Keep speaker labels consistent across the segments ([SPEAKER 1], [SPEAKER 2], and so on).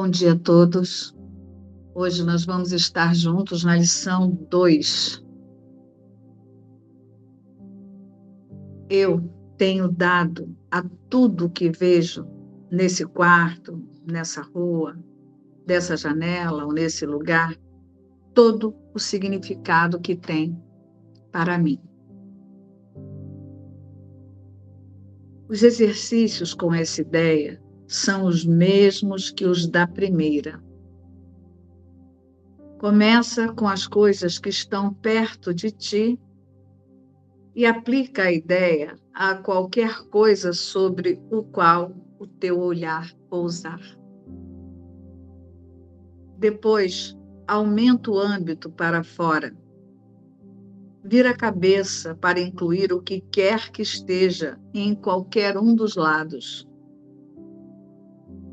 [SPEAKER 1] Bom dia a todos. Hoje nós vamos estar juntos na lição 2. Eu tenho dado a tudo que vejo nesse quarto, nessa rua, dessa janela ou nesse lugar, todo o significado que tem para mim. Os exercícios com essa ideia são os mesmos que os da primeira. Começa com as coisas que estão perto de ti e aplica a ideia a qualquer coisa sobre o qual o teu olhar pousar. Depois, aumenta o âmbito para fora. Vira a cabeça para incluir o que quer que esteja em qualquer um dos lados.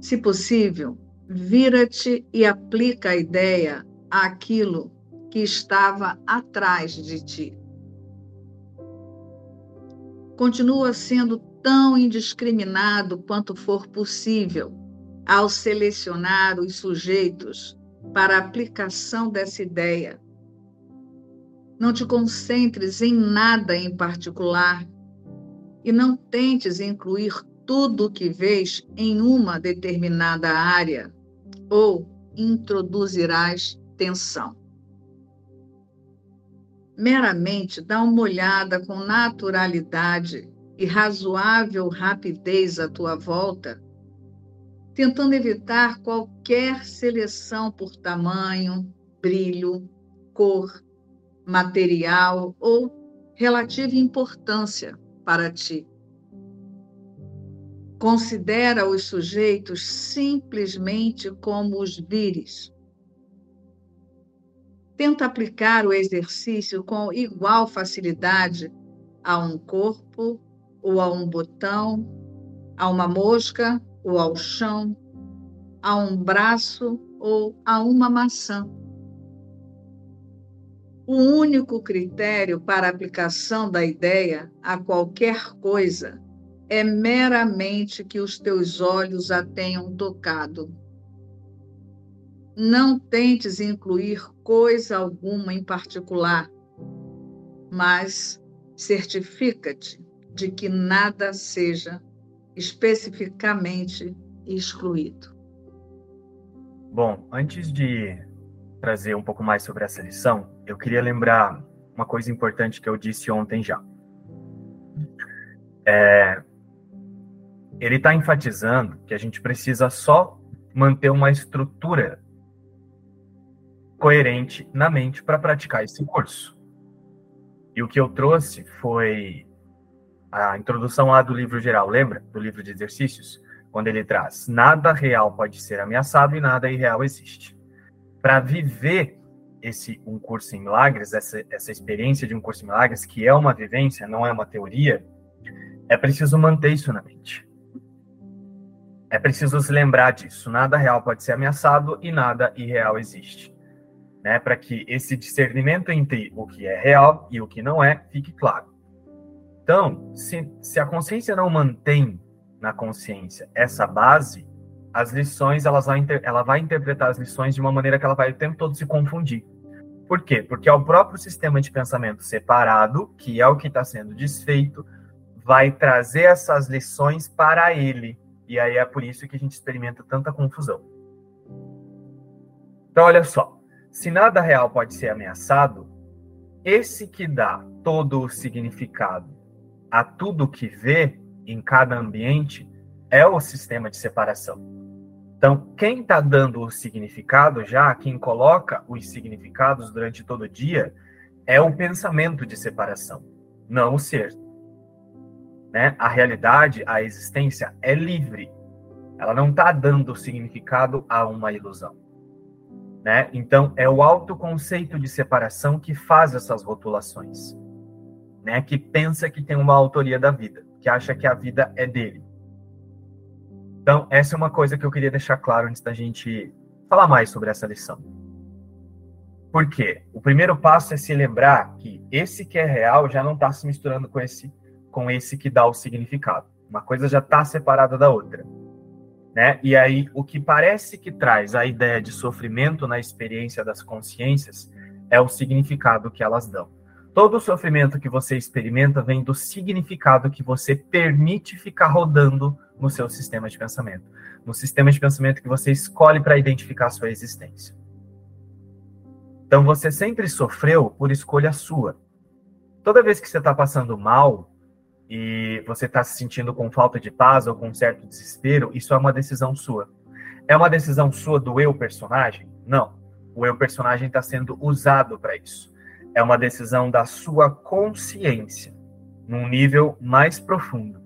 [SPEAKER 1] Se possível, vira-te e aplica a ideia àquilo que estava atrás de ti. Continua sendo tão indiscriminado quanto for possível ao selecionar os sujeitos para a aplicação dessa ideia. Não te concentres em nada em particular e não tentes incluir tudo o que vês em uma determinada área ou introduzirás tensão. Meramente dá uma olhada com naturalidade e razoável rapidez à tua volta, tentando evitar qualquer seleção por tamanho, brilho, cor, material ou relativa importância para ti. Considera os sujeitos simplesmente como os vires. Tenta aplicar o exercício com igual facilidade a um corpo ou a um botão, a uma mosca ou ao chão, a um braço ou a uma maçã. O único critério para aplicação da ideia a qualquer coisa é meramente que os teus olhos a tenham tocado. Não tentes incluir coisa alguma em particular, mas certifica-te de que nada seja especificamente excluído.
[SPEAKER 2] Bom, antes de trazer um pouco mais sobre essa lição, eu queria lembrar uma coisa importante que eu disse ontem já. É, ele está enfatizando que a gente precisa só manter uma estrutura coerente na mente para praticar esse curso. E o que eu trouxe foi a introdução lá do livro geral, lembra? Do livro de exercícios? Quando ele traz: nada real pode ser ameaçado e nada irreal existe. Para viver esse um curso em milagres, essa, essa experiência de um curso em milagres, que é uma vivência, não é uma teoria, é preciso manter isso na mente. É preciso se lembrar disso. Nada real pode ser ameaçado e nada irreal existe. Né? Para que esse discernimento entre o que é real e o que não é fique claro. Então, se, se a consciência não mantém na consciência essa base, as lições, elas vai, ela vai interpretar as lições de uma maneira que ela vai o tempo todo se confundir. Por quê? Porque é o próprio sistema de pensamento separado, que é o que está sendo desfeito, vai trazer essas lições para ele. E aí é por isso que a gente experimenta tanta confusão. Então, olha só. Se nada real pode ser ameaçado, esse que dá todo o significado a tudo que vê em cada ambiente é o sistema de separação. Então, quem está dando o significado já, quem coloca os significados durante todo o dia, é o pensamento de separação, não o ser. Né? A realidade, a existência é livre. Ela não está dando significado a uma ilusão. Né? Então, é o autoconceito de separação que faz essas rotulações né, que pensa que tem uma autoria da vida, que acha que a vida é dele. Então, essa é uma coisa que eu queria deixar claro antes da gente falar mais sobre essa lição. Por quê? O primeiro passo é se lembrar que esse que é real já não está se misturando com esse, com esse que dá o significado. Uma coisa já está separada da outra. Né? E aí, o que parece que traz a ideia de sofrimento na experiência das consciências é o significado que elas dão. Todo sofrimento que você experimenta vem do significado que você permite ficar rodando no seu sistema de pensamento, no sistema de pensamento que você escolhe para identificar sua existência. Então você sempre sofreu por escolha sua. Toda vez que você está passando mal e você está se sentindo com falta de paz ou com um certo desespero, isso é uma decisão sua. É uma decisão sua do eu personagem? Não. O eu personagem está sendo usado para isso é uma decisão da sua consciência, num nível mais profundo.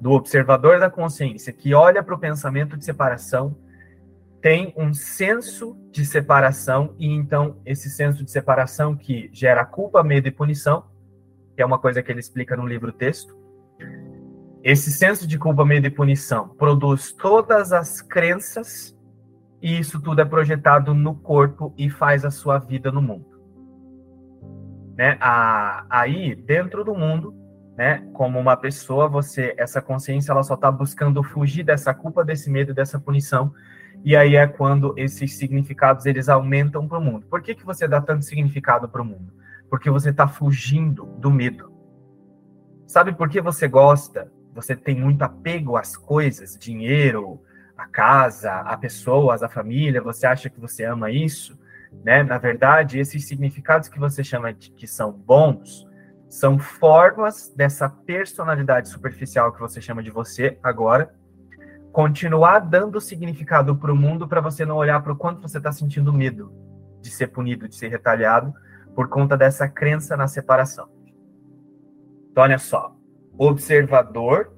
[SPEAKER 2] Do observador da consciência que olha para o pensamento de separação, tem um senso de separação, e então esse senso de separação que gera culpa, medo e punição, que é uma coisa que ele explica no livro texto. Esse senso de culpa, medo e punição produz todas as crenças, e isso tudo é projetado no corpo e faz a sua vida no mundo né? Aí, dentro do mundo, né? Como uma pessoa, você, essa consciência, ela só está buscando fugir dessa culpa, desse medo, dessa punição. E aí é quando esses significados eles aumentam para o mundo. Por que, que você dá tanto significado para o mundo? Porque você está fugindo do medo. Sabe por que você gosta? Você tem muito apego às coisas, dinheiro, a casa, a pessoas, a família. Você acha que você ama isso? Né? Na verdade, esses significados que você chama de que são bons são formas dessa personalidade superficial que você chama de você agora continuar dando significado para o mundo para você não olhar para o quanto você está sentindo medo de ser punido, de ser retaliado por conta dessa crença na separação. Então, olha só, observador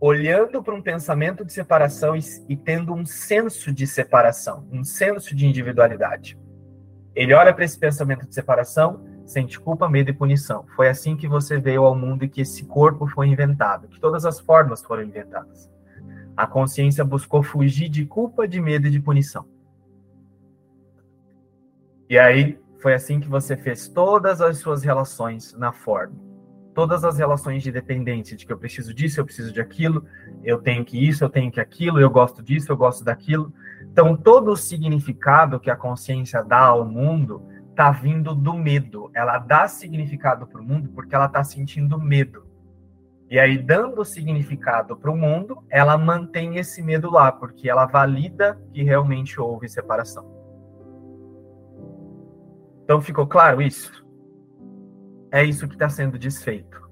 [SPEAKER 2] olhando para um pensamento de separação e, e tendo um senso de separação, um senso de individualidade. Ele olha para esse pensamento de separação, sente culpa, medo e punição. Foi assim que você veio ao mundo e que esse corpo foi inventado, que todas as formas foram inventadas. A consciência buscou fugir de culpa, de medo e de punição. E aí foi assim que você fez todas as suas relações na forma. Todas as relações de dependência, de que eu preciso disso, eu preciso de aquilo, eu tenho que isso, eu tenho que aquilo, eu gosto disso, eu gosto daquilo. Então, todo o significado que a consciência dá ao mundo está vindo do medo. Ela dá significado para o mundo porque ela está sentindo medo. E aí, dando significado para o mundo, ela mantém esse medo lá, porque ela valida que realmente houve separação. Então, ficou claro isso? É isso que está sendo desfeito.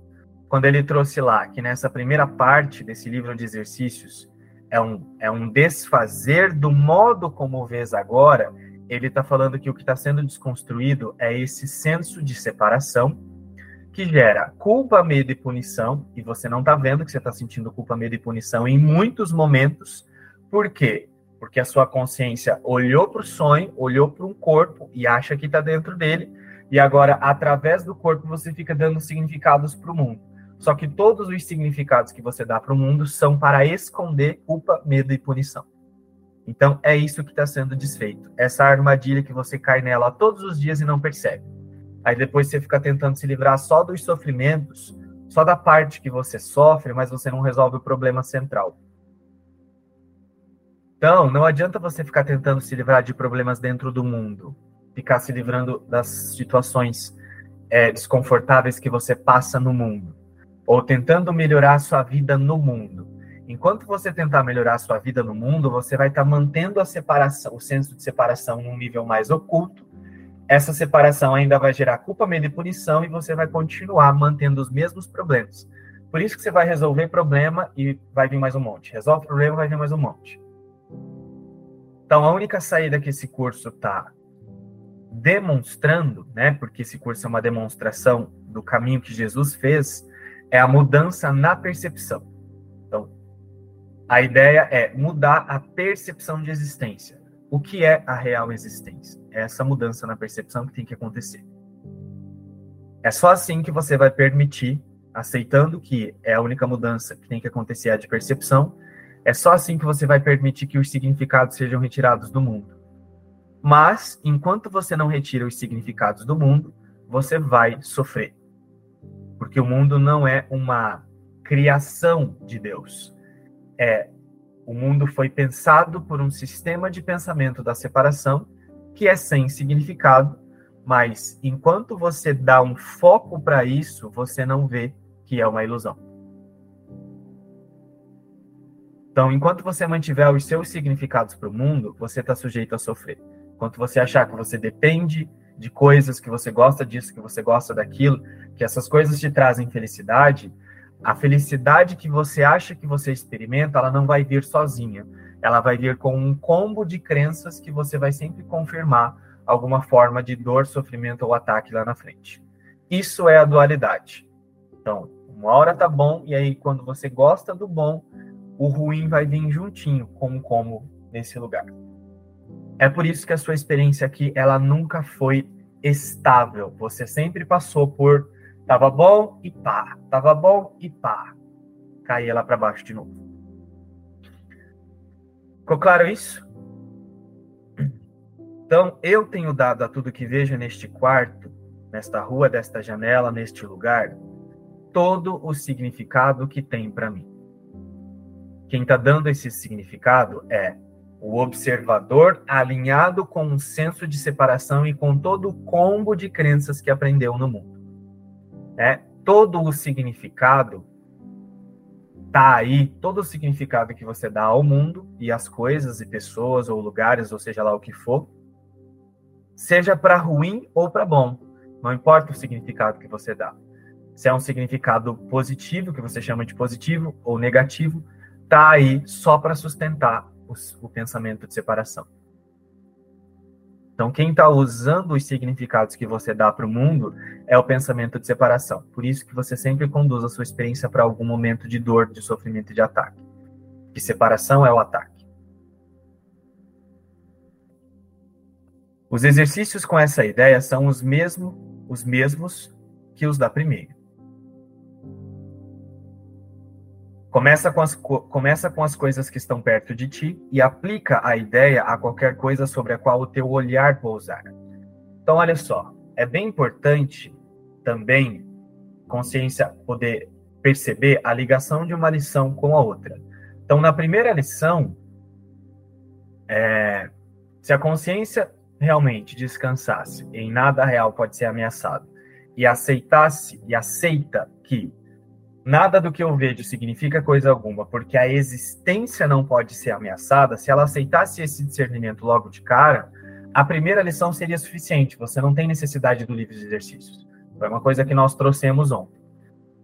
[SPEAKER 2] Quando ele trouxe lá que nessa primeira parte desse livro de exercícios, é um, é um desfazer do modo como vês agora, ele está falando que o que está sendo desconstruído é esse senso de separação que gera culpa, medo e punição, e você não está vendo que você está sentindo culpa, medo e punição em muitos momentos. Por quê? Porque a sua consciência olhou para o sonho, olhou para um corpo e acha que está dentro dele, e agora, através do corpo, você fica dando significados para o mundo. Só que todos os significados que você dá para o mundo são para esconder culpa, medo e punição. Então é isso que está sendo desfeito. Essa armadilha que você cai nela todos os dias e não percebe. Aí depois você fica tentando se livrar só dos sofrimentos, só da parte que você sofre, mas você não resolve o problema central. Então, não adianta você ficar tentando se livrar de problemas dentro do mundo, ficar se livrando das situações é, desconfortáveis que você passa no mundo ou tentando melhorar a sua vida no mundo. Enquanto você tentar melhorar a sua vida no mundo, você vai estar tá mantendo a separação, o senso de separação num nível mais oculto. Essa separação ainda vai gerar culpa, medo e punição e você vai continuar mantendo os mesmos problemas. Por isso que você vai resolver problema e vai vir mais um monte. Resolve problema, vai vir mais um monte. Então, a única saída que esse curso está demonstrando, né, porque esse curso é uma demonstração do caminho que Jesus fez, é a mudança na percepção. Então, a ideia é mudar a percepção de existência. O que é a real existência? É essa mudança na percepção que tem que acontecer. É só assim que você vai permitir, aceitando que é a única mudança que tem que acontecer a de percepção, é só assim que você vai permitir que os significados sejam retirados do mundo. Mas, enquanto você não retira os significados do mundo, você vai sofrer porque o mundo não é uma criação de Deus. É O mundo foi pensado por um sistema de pensamento da separação que é sem significado, mas enquanto você dá um foco para isso, você não vê que é uma ilusão. Então, enquanto você mantiver os seus significados para o mundo, você está sujeito a sofrer. Enquanto você achar que você depende de coisas, que você gosta disso, que você gosta daquilo, que essas coisas te trazem felicidade, a felicidade que você acha que você experimenta, ela não vai vir sozinha. Ela vai vir com um combo de crenças que você vai sempre confirmar alguma forma de dor, sofrimento ou ataque lá na frente. Isso é a dualidade. Então, uma hora tá bom, e aí quando você gosta do bom, o ruim vai vir juntinho com um combo nesse lugar. É por isso que a sua experiência aqui, ela nunca foi estável. Você sempre passou por Tava bom e pá. Tava bom e pá. Caía lá para baixo de novo. Ficou claro isso? Então, eu tenho dado a tudo que vejo neste quarto, nesta rua, desta janela, neste lugar, todo o significado que tem para mim. Quem está dando esse significado é o observador alinhado com um senso de separação e com todo o combo de crenças que aprendeu no mundo né? Todo o significado tá aí, todo o significado que você dá ao mundo e às coisas e pessoas ou lugares, ou seja lá o que for, seja para ruim ou para bom, não importa o significado que você dá. Se é um significado positivo, que você chama de positivo, ou negativo, tá aí só para sustentar o pensamento de separação. Então, quem está usando os significados que você dá para o mundo é o pensamento de separação. Por isso que você sempre conduz a sua experiência para algum momento de dor, de sofrimento e de ataque. Que separação é o ataque. Os exercícios com essa ideia são os, mesmo, os mesmos que os da primeira. Começa com, as, começa com as coisas que estão perto de ti e aplica a ideia a qualquer coisa sobre a qual o teu olhar pousar. Então, olha só, é bem importante também consciência poder perceber a ligação de uma lição com a outra. Então, na primeira lição, é, se a consciência realmente descansasse em nada real pode ser ameaçado e aceitasse e aceita que Nada do que eu vejo significa coisa alguma, porque a existência não pode ser ameaçada. Se ela aceitasse esse discernimento logo de cara, a primeira lição seria suficiente. Você não tem necessidade do livro de exercícios. Foi uma coisa que nós trouxemos ontem.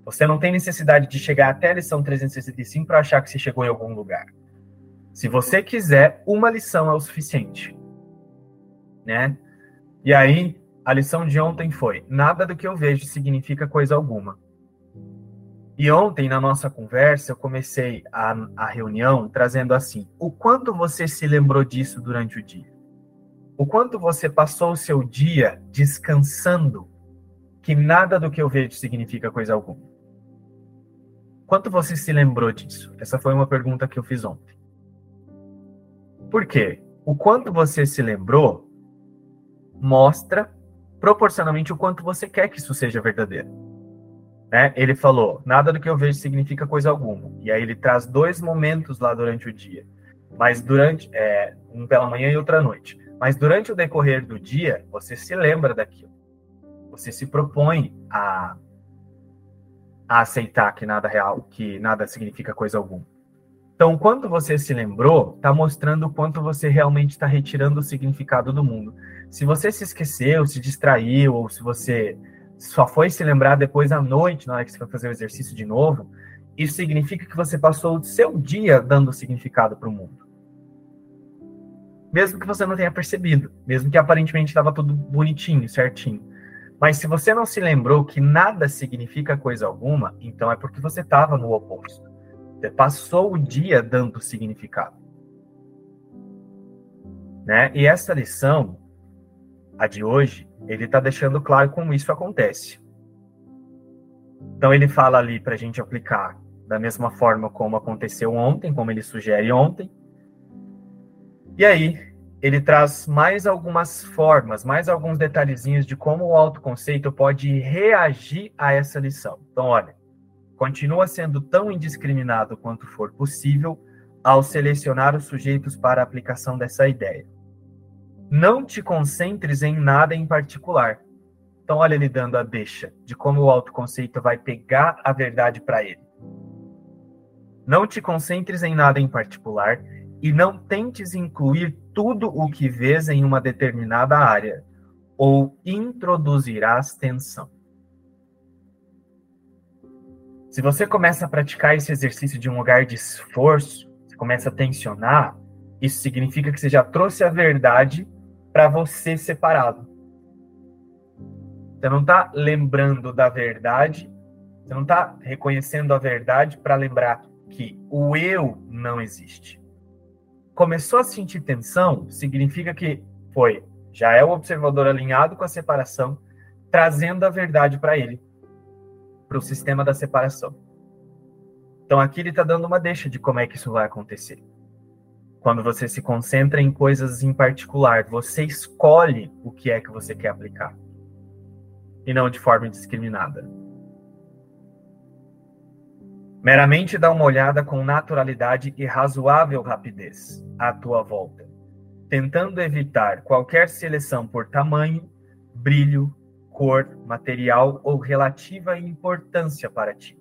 [SPEAKER 2] Você não tem necessidade de chegar até a lição 365 para achar que você chegou em algum lugar. Se você quiser, uma lição é o suficiente. Né? E aí, a lição de ontem foi: nada do que eu vejo significa coisa alguma. E ontem, na nossa conversa, eu comecei a, a reunião trazendo assim: o quanto você se lembrou disso durante o dia? O quanto você passou o seu dia descansando que nada do que eu vejo significa coisa alguma? Quanto você se lembrou disso? Essa foi uma pergunta que eu fiz ontem. Por quê? O quanto você se lembrou mostra proporcionalmente o quanto você quer que isso seja verdadeiro. Né? Ele falou: nada do que eu vejo significa coisa alguma. E aí ele traz dois momentos lá durante o dia, mas durante é, um pela manhã e outra noite. Mas durante o decorrer do dia, você se lembra daquilo. Você se propõe a, a aceitar que nada real, que nada significa coisa alguma. Então, quando você se lembrou, está mostrando o quanto você realmente está retirando o significado do mundo. Se você se esqueceu, se distraiu, ou se você só foi se lembrar depois à noite, na hora que você foi fazer o exercício de novo, isso significa que você passou o seu dia dando significado para o mundo. Mesmo que você não tenha percebido, mesmo que aparentemente estava tudo bonitinho, certinho. Mas se você não se lembrou que nada significa coisa alguma, então é porque você estava no oposto. Você passou o dia dando significado. Né? E essa lição, a de hoje, ele está deixando claro como isso acontece. Então ele fala ali para a gente aplicar da mesma forma como aconteceu ontem, como ele sugere ontem. E aí ele traz mais algumas formas, mais alguns detalhezinhos de como o autoconceito pode reagir a essa lição. Então, olha, continua sendo tão indiscriminado quanto for possível, ao selecionar os sujeitos para a aplicação dessa ideia. Não te concentres em nada em particular. Então, olha ele dando a deixa de como o autoconceito vai pegar a verdade para ele. Não te concentres em nada em particular e não tentes incluir tudo o que vês em uma determinada área, ou introduzirás tensão. Se você começa a praticar esse exercício de um lugar de esforço, você começa a tensionar, isso significa que você já trouxe a verdade para você separado. Você não está lembrando da verdade, você não está reconhecendo a verdade para lembrar que o eu não existe. Começou a sentir tensão, significa que foi, já é o observador alinhado com a separação, trazendo a verdade para ele, para o sistema da separação. Então aqui ele está dando uma deixa de como é que isso vai acontecer. Quando você se concentra em coisas em particular, você escolhe o que é que você quer aplicar. E não de forma indiscriminada. Meramente dá uma olhada com naturalidade e razoável rapidez à tua volta, tentando evitar qualquer seleção por tamanho, brilho, cor, material ou relativa importância para ti.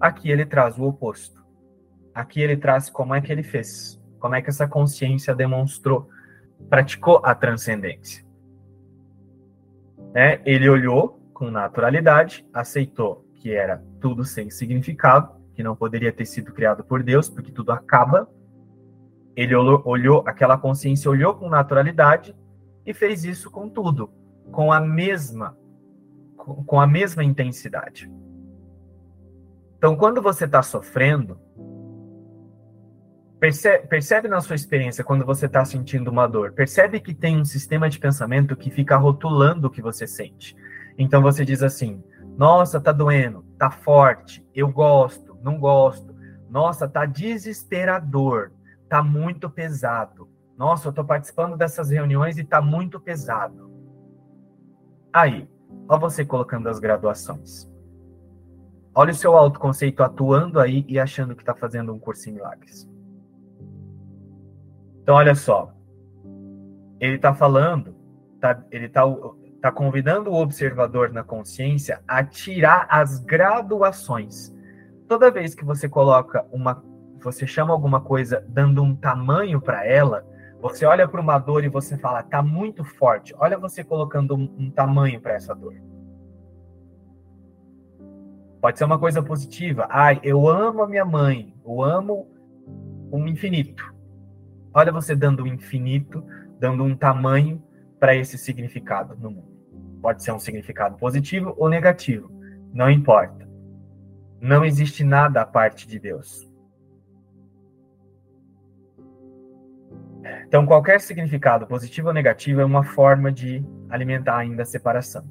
[SPEAKER 2] Aqui ele traz o oposto. Aqui ele traz como é que ele fez. Como é que essa consciência demonstrou, praticou a transcendência? Né? Ele olhou com naturalidade, aceitou que era tudo sem significado, que não poderia ter sido criado por Deus, porque tudo acaba. Ele olhou, olhou aquela consciência olhou com naturalidade e fez isso com tudo, com a mesma com a mesma intensidade. Então, quando você está sofrendo, Percebe, percebe, na sua experiência quando você está sentindo uma dor. Percebe que tem um sistema de pensamento que fica rotulando o que você sente. Então você diz assim: Nossa, tá doendo, tá forte, eu gosto, não gosto. Nossa, tá desesperador, tá muito pesado. Nossa, eu tô participando dessas reuniões e tá muito pesado. Aí, olha você colocando as graduações. Olha o seu autoconceito atuando aí e achando que está fazendo um curso em milagres. Então, olha só. Ele está falando, tá, ele está tá convidando o observador na consciência a tirar as graduações. Toda vez que você coloca uma, você chama alguma coisa dando um tamanho para ela, você olha para uma dor e você fala, tá muito forte. Olha você colocando um, um tamanho para essa dor. Pode ser uma coisa positiva. Ai, eu amo a minha mãe. Eu amo um infinito. Olha você dando um infinito, dando um tamanho para esse significado no mundo. Pode ser um significado positivo ou negativo, não importa. Não existe nada à parte de Deus. Então, qualquer significado, positivo ou negativo, é uma forma de alimentar ainda a separação.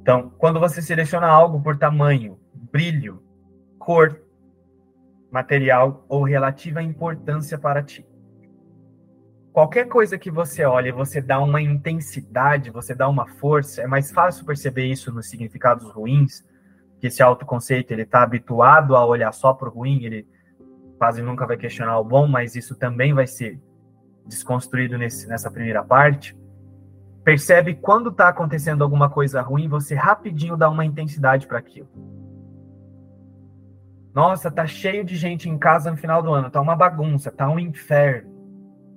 [SPEAKER 2] Então, quando você seleciona algo por tamanho, brilho, cor, material ou relativa importância para ti. Qualquer coisa que você olhe, você dá uma intensidade, você dá uma força, é mais fácil perceber isso nos significados ruins, que esse autoconceito ele está habituado a olhar só para o ruim, ele quase nunca vai questionar o bom, mas isso também vai ser desconstruído nesse, nessa primeira parte. Percebe quando está acontecendo alguma coisa ruim, você rapidinho dá uma intensidade para aquilo. Nossa, tá cheio de gente em casa no final do ano, tá uma bagunça, tá um inferno.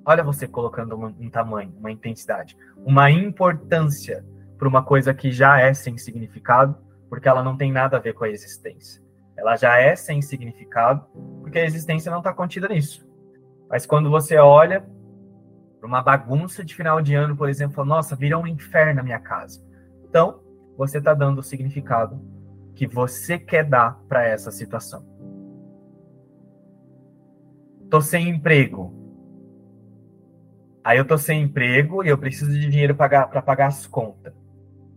[SPEAKER 2] Olha você colocando um, tamanho, uma intensidade, uma importância para uma coisa que já é sem significado, porque ela não tem nada a ver com a existência. Ela já é sem significado, porque a existência não está contida nisso. Mas quando você olha para uma bagunça de final de ano, por exemplo, nossa, vira um inferno na minha casa. Então, você está dando o significado que você quer dar para essa situação. Tô sem emprego. Aí eu tô sem emprego e eu preciso de dinheiro para pagar as contas.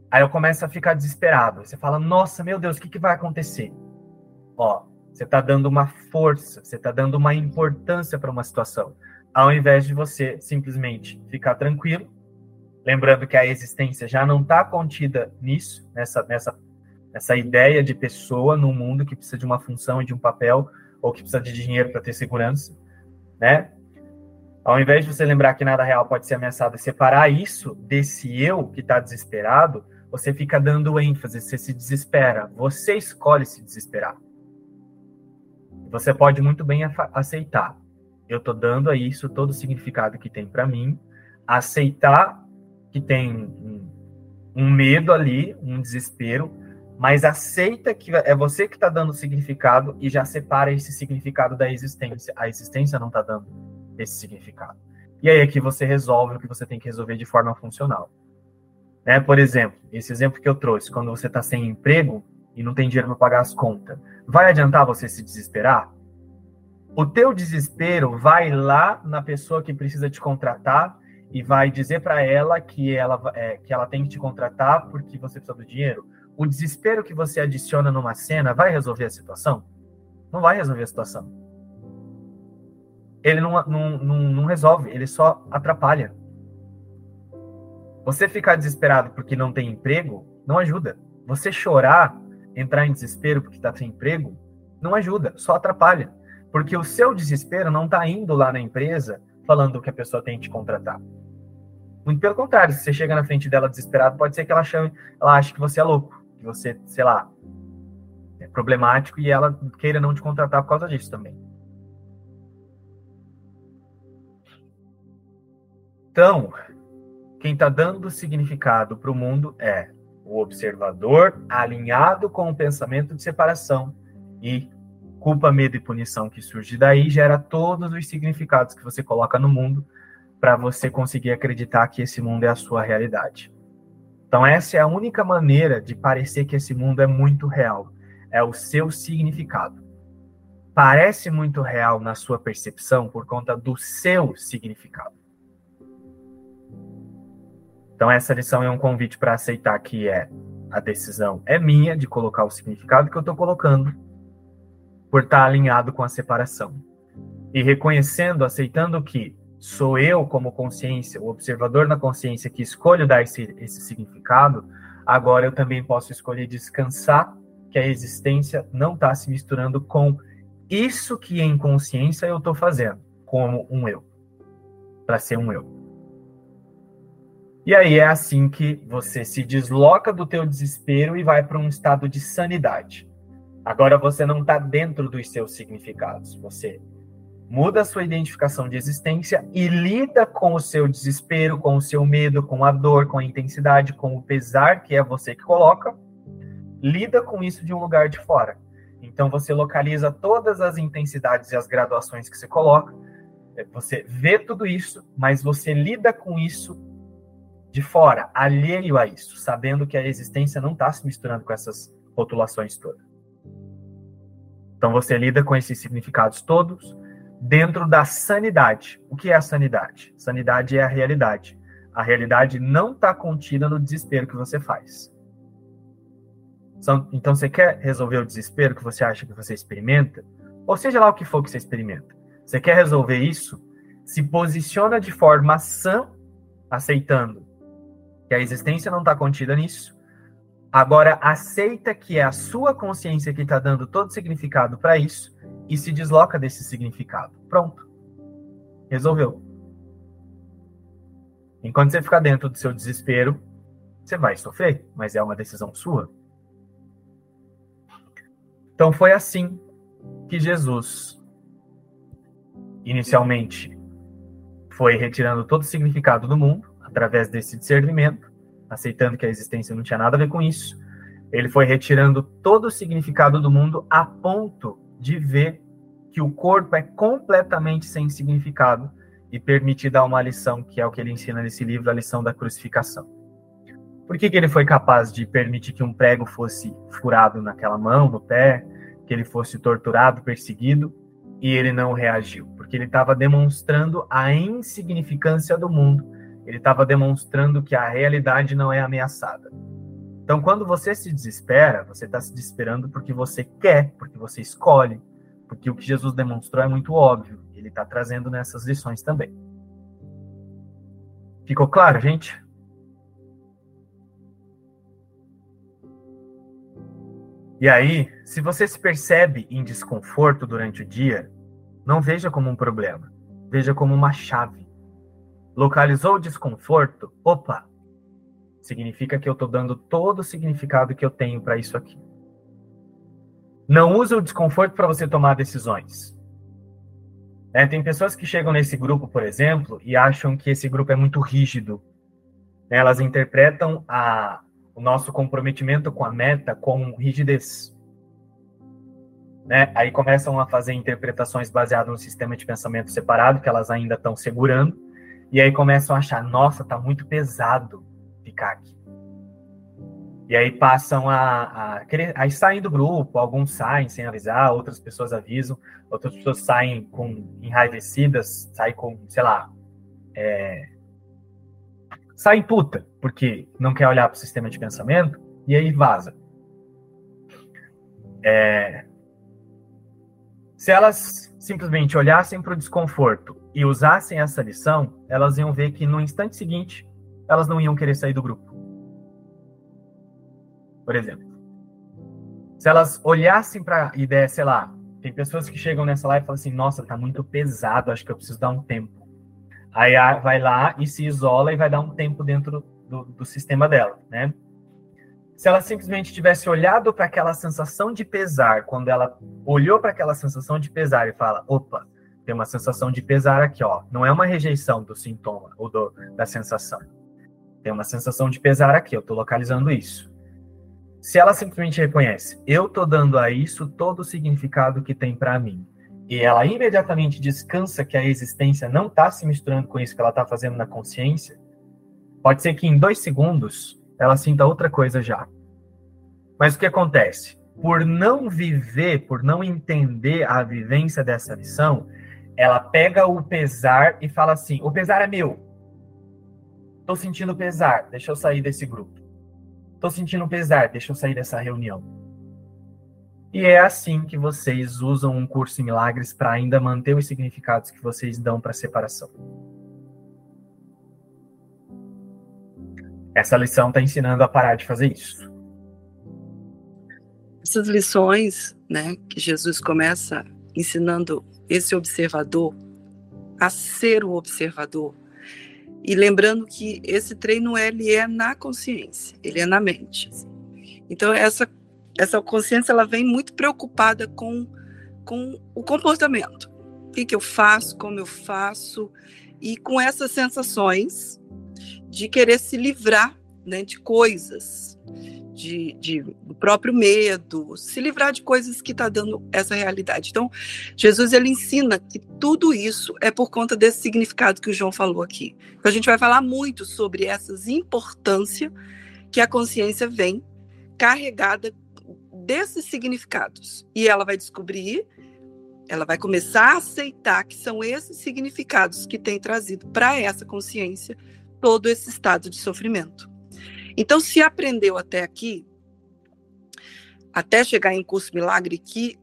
[SPEAKER 2] Aí eu começo a ficar desesperado. Você fala: "Nossa, meu Deus, o que, que vai acontecer?" Ó, você está dando uma força, você está dando uma importância para uma situação, ao invés de você simplesmente ficar tranquilo, lembrando que a existência já não está contida nisso, nessa, nessa essa ideia de pessoa no mundo que precisa de uma função e de um papel, ou que precisa de dinheiro para ter segurança, né? Ao invés de você lembrar que nada real pode ser ameaçado e separar isso desse eu que está desesperado, você fica dando ênfase, você se desespera. Você escolhe se desesperar. Você pode muito bem aceitar. Eu estou dando a isso todo o significado que tem para mim, aceitar que tem um, um medo ali, um desespero, mas aceita que é você que está dando significado e já separa esse significado da existência. A existência não está dando esse significado. E aí é que você resolve o que você tem que resolver de forma funcional. Né? Por exemplo, esse exemplo que eu trouxe, quando você está sem emprego e não tem dinheiro para pagar as contas, vai adiantar você se desesperar? O teu desespero vai lá na pessoa que precisa te contratar e vai dizer para ela que ela, é, que ela tem que te contratar porque você precisa do dinheiro. O desespero que você adiciona numa cena vai resolver a situação? Não vai resolver a situação ele não, não, não, não resolve, ele só atrapalha. Você ficar desesperado porque não tem emprego não ajuda. Você chorar, entrar em desespero porque está sem emprego, não ajuda, só atrapalha. Porque o seu desespero não está indo lá na empresa falando que a pessoa tem que te contratar. Muito pelo contrário, se você chega na frente dela desesperado, pode ser que ela chame, ela ache que você é louco, que você, sei lá, é problemático e ela queira não te contratar por causa disso também. Então, quem está dando significado para o mundo é o observador alinhado com o pensamento de separação e culpa, medo e punição que surge daí gera todos os significados que você coloca no mundo para você conseguir acreditar que esse mundo é a sua realidade. Então essa é a única maneira de parecer que esse mundo é muito real, é o seu significado. Parece muito real na sua percepção por conta do seu significado. Então, essa lição é um convite para aceitar que é a decisão é minha de colocar o significado que eu estou colocando, por estar tá alinhado com a separação. E reconhecendo, aceitando que sou eu, como consciência, o observador na consciência, que escolho dar esse, esse significado, agora eu também posso escolher descansar que a existência não está se misturando com isso que em consciência eu estou fazendo, como um eu, para ser um eu. E aí é assim que você se desloca do teu desespero e vai para um estado de sanidade. Agora você não está dentro dos seus significados. Você muda a sua identificação de existência e lida com o seu desespero, com o seu medo, com a dor, com a intensidade, com o pesar que é você que coloca. Lida com isso de um lugar de fora. Então você localiza todas as intensidades e as graduações que você coloca. Você vê tudo isso, mas você lida com isso de fora, alheio a isso, sabendo que a existência não está se misturando com essas rotulações todas. Então você lida com esses significados todos dentro da sanidade. O que é a sanidade? Sanidade é a realidade. A realidade não está contida no desespero que você faz. Então você quer resolver o desespero que você acha que você experimenta, ou seja lá o que for que você experimenta. Você quer resolver isso? Se posiciona de forma sã, aceitando que a existência não está contida nisso. Agora, aceita que é a sua consciência que está dando todo significado para isso e se desloca desse significado. Pronto. Resolveu. Enquanto você ficar dentro do seu desespero, você vai sofrer, mas é uma decisão sua. Então foi assim que Jesus inicialmente foi retirando todo o significado do mundo através desse discernimento, aceitando que a existência não tinha nada a ver com isso, ele foi retirando todo o significado do mundo a ponto de ver que o corpo é completamente sem significado e permitir dar uma lição, que é o que ele ensina nesse livro, a lição da crucificação. Por que, que ele foi capaz de permitir que um prego fosse furado naquela mão, no pé, que ele fosse torturado, perseguido, e ele não reagiu? Porque ele estava demonstrando a insignificância do mundo ele estava demonstrando que a realidade não é ameaçada. Então, quando você se desespera, você está se desesperando porque você quer, porque você escolhe, porque o que Jesus demonstrou é muito óbvio. Ele está trazendo nessas lições também. Ficou claro, gente? E aí, se você se percebe em desconforto durante o dia, não veja como um problema, veja como uma chave. Localizou o desconforto? Opa! Significa que eu estou dando todo o significado que eu tenho para isso aqui. Não use o desconforto para você tomar decisões. É, tem pessoas que chegam nesse grupo, por exemplo, e acham que esse grupo é muito rígido. Elas interpretam a, o nosso comprometimento com a meta com rigidez. Né? Aí começam a fazer interpretações baseadas no sistema de pensamento separado, que elas ainda estão segurando, e aí começam a achar, nossa, tá muito pesado ficar aqui. E aí passam a, a querer, aí saem do grupo, alguns saem sem avisar, outras pessoas avisam, outras pessoas saem com enraivecidas, saem com, sei lá, é, saem puta, porque não quer olhar para o sistema de pensamento, e aí vaza. É, se elas simplesmente olhassem para o desconforto e usassem essa lição, elas iam ver que no instante seguinte elas não iam querer sair do grupo por exemplo. Se elas olhassem para a ideia, sei lá, tem pessoas que chegam nessa live e falam assim: nossa, tá muito pesado, acho que eu preciso dar um tempo. Aí vai lá e se isola e vai dar um tempo dentro do, do sistema dela, né? Se ela simplesmente tivesse olhado para aquela sensação de pesar, quando ela olhou para aquela sensação de pesar e fala: opa, tem uma sensação de pesar aqui, ó. Não é uma rejeição do sintoma ou do, da sensação. Tem uma sensação de pesar aqui, eu estou localizando isso. Se ela simplesmente reconhece, eu tô dando a isso todo o significado que tem para mim, e ela imediatamente descansa que a existência não está se misturando com isso que ela está fazendo na consciência, pode ser que em dois segundos ela sinta outra coisa já. Mas o que acontece? Por não viver, por não entender a vivência dessa lição, ela pega o pesar e fala assim: o pesar é meu. Estou sentindo pesar, deixa eu sair desse grupo. Tô sentindo pesar, deixa eu sair dessa reunião. E é assim que vocês usam um curso em milagres para ainda manter os significados que vocês dão para a separação. Essa lição está ensinando a parar de fazer isso.
[SPEAKER 3] Essas lições, né, que Jesus começa ensinando esse observador a ser o observador, e lembrando que esse treino ele é na consciência, ele é na mente. Então essa essa consciência ela vem muito preocupada com com o comportamento. O que, que eu faço, como eu faço e com essas sensações de querer se livrar né, de coisas, de, de, próprio medo, se livrar de coisas que está dando essa realidade. Então, Jesus ele ensina que tudo isso é por conta desse significado que o João falou aqui. Então, a gente vai falar muito sobre essas importância que a consciência vem carregada desses significados. E ela vai descobrir, ela vai começar a aceitar que são esses significados que têm trazido para essa consciência todo esse estado de sofrimento. Então, se aprendeu até aqui, até chegar em curso milagre, que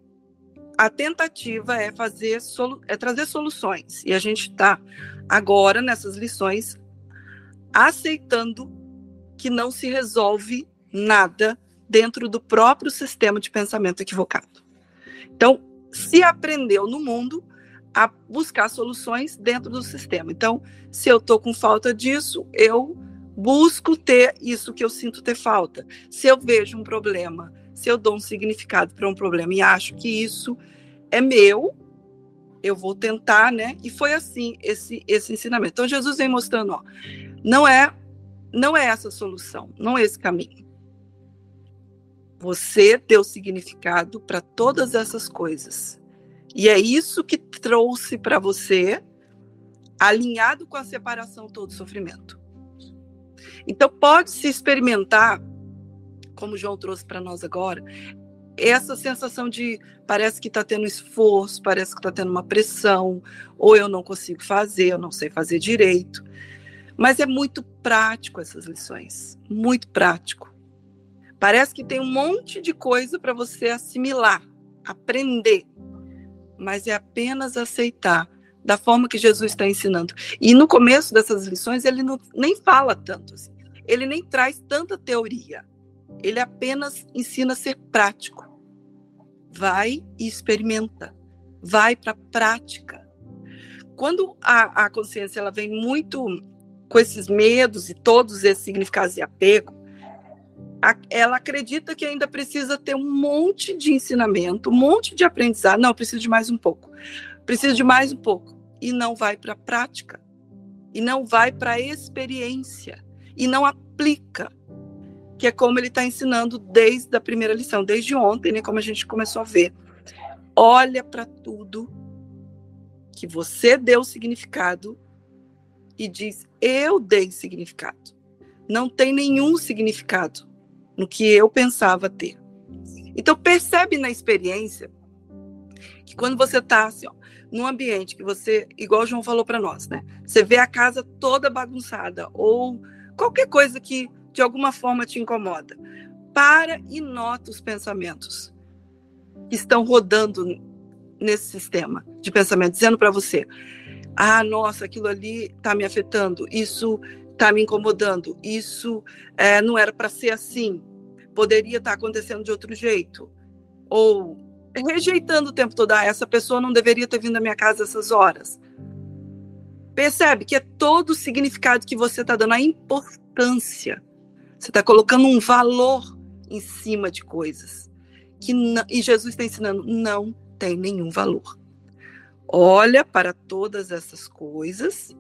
[SPEAKER 3] a tentativa é fazer é trazer soluções. E a gente está agora nessas lições aceitando que não se resolve nada dentro do próprio sistema de pensamento equivocado. Então, se aprendeu no mundo a buscar soluções dentro do sistema. Então, se eu estou com falta disso, eu busco ter isso que eu sinto ter falta. Se eu vejo um problema, se eu dou um significado para um problema e acho que isso é meu, eu vou tentar, né? E foi assim esse esse ensinamento. Então Jesus vem mostrando, ó, não é não é essa a solução, não é esse caminho. Você deu significado para todas essas coisas. E é isso que trouxe para você alinhado com a separação todo sofrimento. Então, pode-se experimentar, como o João trouxe para nós agora, essa sensação de parece que está tendo esforço, parece que está tendo uma pressão, ou eu não consigo fazer, eu não sei fazer direito. Mas é muito prático essas lições, muito prático. Parece que tem um monte de coisa para você assimilar, aprender, mas é apenas aceitar da forma que Jesus está ensinando. E no começo dessas lições, ele não, nem fala tanto, assim. ele nem traz tanta teoria, ele apenas ensina a ser prático. vai e experimenta, vai para a prática. Quando a, a consciência ela vem muito com esses medos e todos esses significados de apego, ela acredita que ainda precisa ter um monte de ensinamento, um monte de aprendizado. Não, preciso de mais um pouco. Preciso de mais um pouco. E não vai para a prática. E não vai para a experiência. E não aplica que é como ele está ensinando desde a primeira lição, desde ontem, né, como a gente começou a ver. Olha para tudo que você deu significado e diz: Eu dei significado. Não tem nenhum significado no que eu pensava ter. Então, percebe na experiência que quando você está assim, ó, num ambiente que você, igual o João falou para nós, né? Você vê a casa toda bagunçada ou qualquer coisa que de alguma forma te incomoda. Para e nota os pensamentos que estão rodando nesse sistema de pensamento, dizendo para você: ah, nossa, aquilo ali está me afetando, isso está me incomodando, isso é, não era para ser assim, poderia estar tá acontecendo de outro jeito. Ou rejeitando o tempo todo, ah, essa pessoa não deveria ter vindo à minha casa essas horas. Percebe que é todo o significado que você está dando, a importância você está colocando um valor em cima de coisas. que não, E Jesus está ensinando, não tem nenhum valor. Olha para todas essas coisas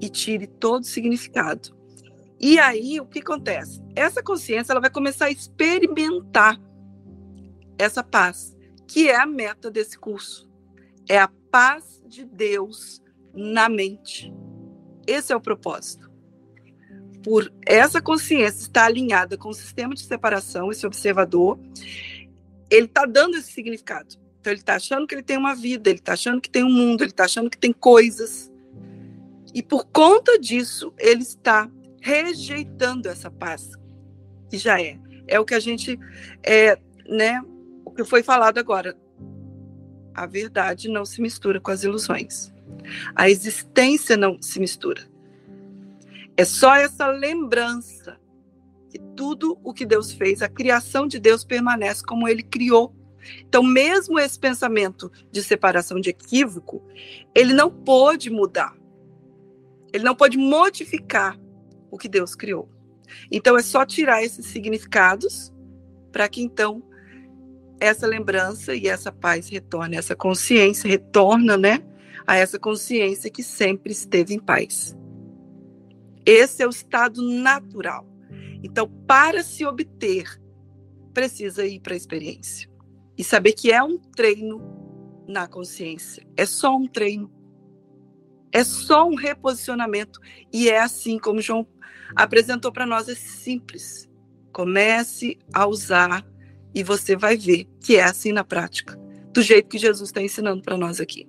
[SPEAKER 3] e tire todo o significado. E aí, o que acontece? Essa consciência ela vai começar a experimentar essa paz, que é a meta desse curso. É a paz de Deus na mente. Esse é o propósito por essa consciência estar alinhada com o sistema de separação, esse observador, ele está dando esse significado. Então, ele está achando que ele tem uma vida, ele está achando que tem um mundo, ele está achando que tem coisas. E por conta disso, ele está rejeitando essa paz, que já é. É o que a gente, é, né, o que foi falado agora. A verdade não se mistura com as ilusões. A existência não se mistura. É só essa lembrança que tudo o que Deus fez, a criação de Deus permanece como ele criou. Então, mesmo esse pensamento de separação de equívoco, ele não pode mudar. Ele não pode modificar o que Deus criou. Então, é só tirar esses significados para que então essa lembrança e essa paz retorne, essa consciência retorna, né, a essa consciência que sempre esteve em paz. Esse é o estado natural. Então, para se obter, precisa ir para a experiência. E saber que é um treino na consciência. É só um treino. É só um reposicionamento. E é assim como João apresentou para nós: é simples. Comece a usar e você vai ver que é assim na prática, do jeito que Jesus está ensinando para nós aqui.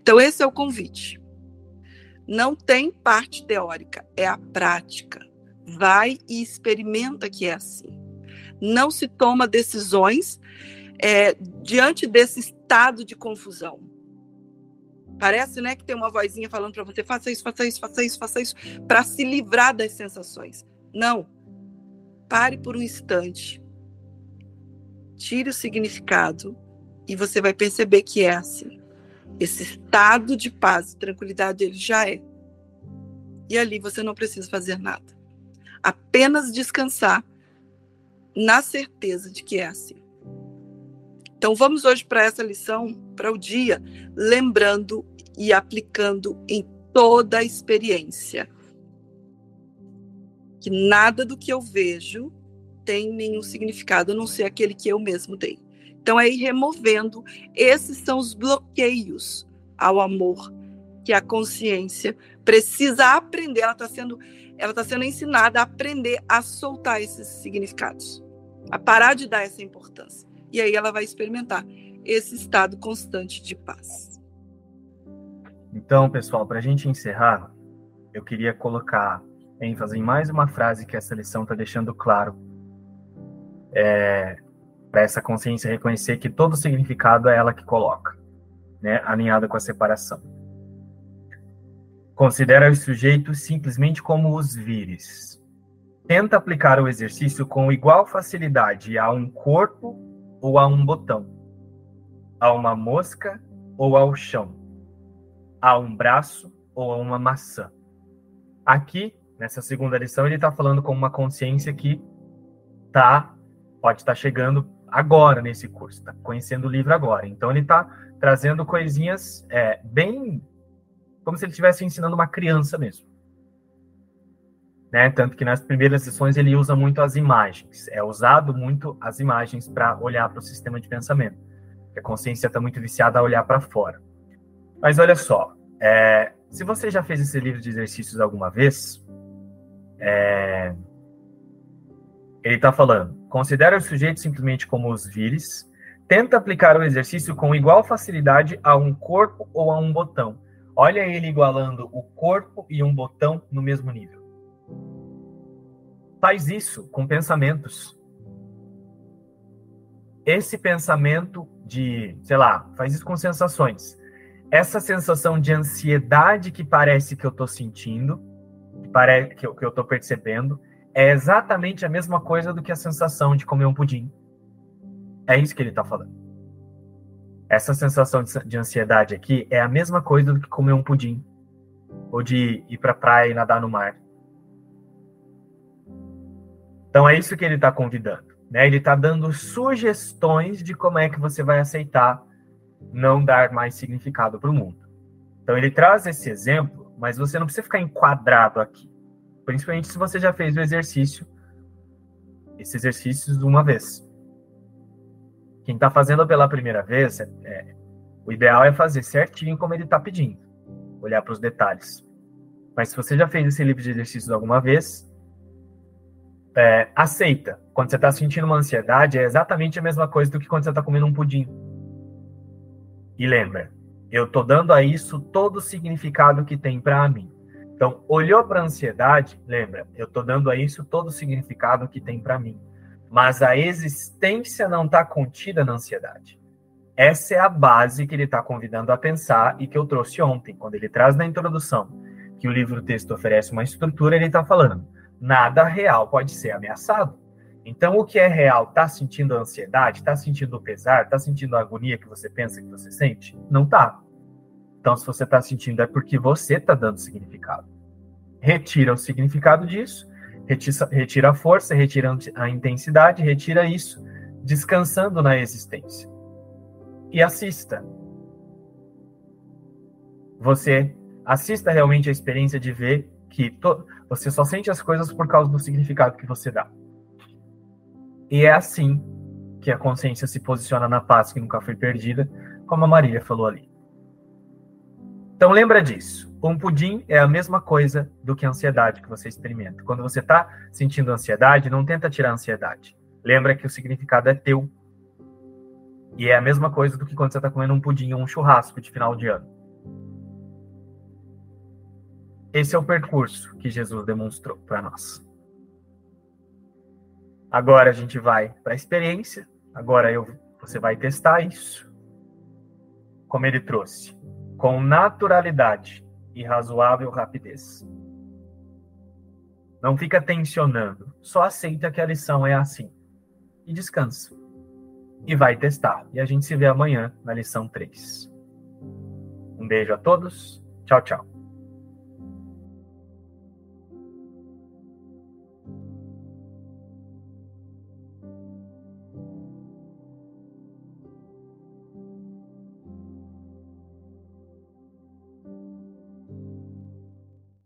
[SPEAKER 3] Então, esse é o convite. Não tem parte teórica, é a prática. Vai e experimenta que é assim. Não se toma decisões é, diante desse estado de confusão. Parece, né, que tem uma vozinha falando para você: faça isso, faça isso, faça isso, faça isso, para se livrar das sensações. Não. Pare por um instante. Tire o significado e você vai perceber que é assim. Esse estado de paz e tranquilidade ele já é. E ali você não precisa fazer nada. Apenas descansar na certeza de que é assim. Então vamos hoje para essa lição, para o dia, lembrando e aplicando em toda a experiência. Que nada do que eu vejo tem nenhum significado, a não ser aquele que eu mesmo dei. Então, ir removendo. Esses são os bloqueios ao amor que a consciência precisa aprender. Ela está sendo, ela está sendo ensinada a aprender a soltar esses significados, a parar de dar essa importância. E aí ela vai experimentar esse estado constante de paz.
[SPEAKER 2] Então, pessoal, para a gente encerrar, eu queria colocar ênfase em mais uma frase que essa lição está deixando claro. É, para essa consciência reconhecer que todo significado é ela que coloca, né, alinhada com a separação. Considera os sujeitos simplesmente como os vires. Tenta aplicar o exercício com igual facilidade a um corpo ou a um botão, a uma mosca ou ao chão, a um braço ou a uma maçã. Aqui, nessa segunda lição, ele está falando com uma consciência que tá, pode estar tá chegando agora nesse curso, está conhecendo o livro agora. Então, ele está trazendo coisinhas é, bem como se ele estivesse ensinando uma criança mesmo. Né? Tanto que nas primeiras lições ele usa muito as imagens, é usado muito as imagens para olhar para o sistema de pensamento. A consciência está muito viciada a olhar para fora. Mas olha só, é, se você já fez esse livro de exercícios alguma vez, é, ele está falando: considera o sujeito simplesmente como os vires, tenta aplicar o exercício com igual facilidade a um corpo ou a um botão. Olha ele igualando o corpo e um botão no mesmo nível. Faz isso com pensamentos. Esse pensamento de, sei lá, faz isso com sensações. Essa sensação de ansiedade que parece que eu estou sentindo, que, parece, que eu estou percebendo, é exatamente a mesma coisa do que a sensação de comer um pudim. É isso que ele está falando. Essa sensação de ansiedade aqui é a mesma coisa do que comer um pudim ou de ir para a praia e nadar no mar. Então é isso que ele está convidando. Né? Ele está dando sugestões de como é que você vai aceitar não dar mais significado para o mundo. Então ele traz esse exemplo, mas você não precisa ficar enquadrado aqui. Principalmente se você já fez o exercício, esse exercício uma vez. Quem está fazendo pela primeira vez, é, é, o ideal é fazer certinho como ele está pedindo, olhar para os detalhes. Mas se você já fez esse livro de exercícios alguma vez, é, aceita. Quando você está sentindo uma ansiedade, é exatamente a mesma coisa do que quando você está comendo um pudim. E lembra, eu estou dando a isso todo o significado que tem para mim. Então, olhou para a ansiedade, lembra, eu estou dando a isso todo o significado que tem para mim. Mas a existência não está contida na ansiedade. Essa é a base que ele está convidando a pensar e que eu trouxe ontem, quando ele traz na introdução que o livro-texto oferece uma estrutura, ele está falando nada real pode ser ameaçado. Então, o que é real? Está sentindo ansiedade? Está sentindo o pesar? Está sentindo a agonia que você pensa que você sente? Não está. Então, se você está sentindo, é porque você está dando significado. Retira o significado disso, retira, a força, retira a intensidade, retira isso, descansando na existência. E assista. Você assista realmente a experiência de ver que você só sente as coisas por causa do significado que você dá. E é assim que a consciência se posiciona na paz que nunca foi perdida, como a Maria falou ali. Então lembra disso. Um pudim é a mesma coisa do que a ansiedade que você experimenta. Quando você está sentindo ansiedade, não tenta tirar a ansiedade. Lembra que o significado é teu. E é a mesma coisa do que quando você está comendo um pudim ou um churrasco de final de ano. Esse é o percurso que Jesus demonstrou para nós. Agora a gente vai para a experiência. Agora eu, você vai testar isso. Como ele trouxe, com naturalidade e razoável rapidez. Não fica tensionando, só aceita que a lição é assim. E descansa. E vai testar. E a gente se vê amanhã na lição 3. Um beijo a todos. Tchau, tchau.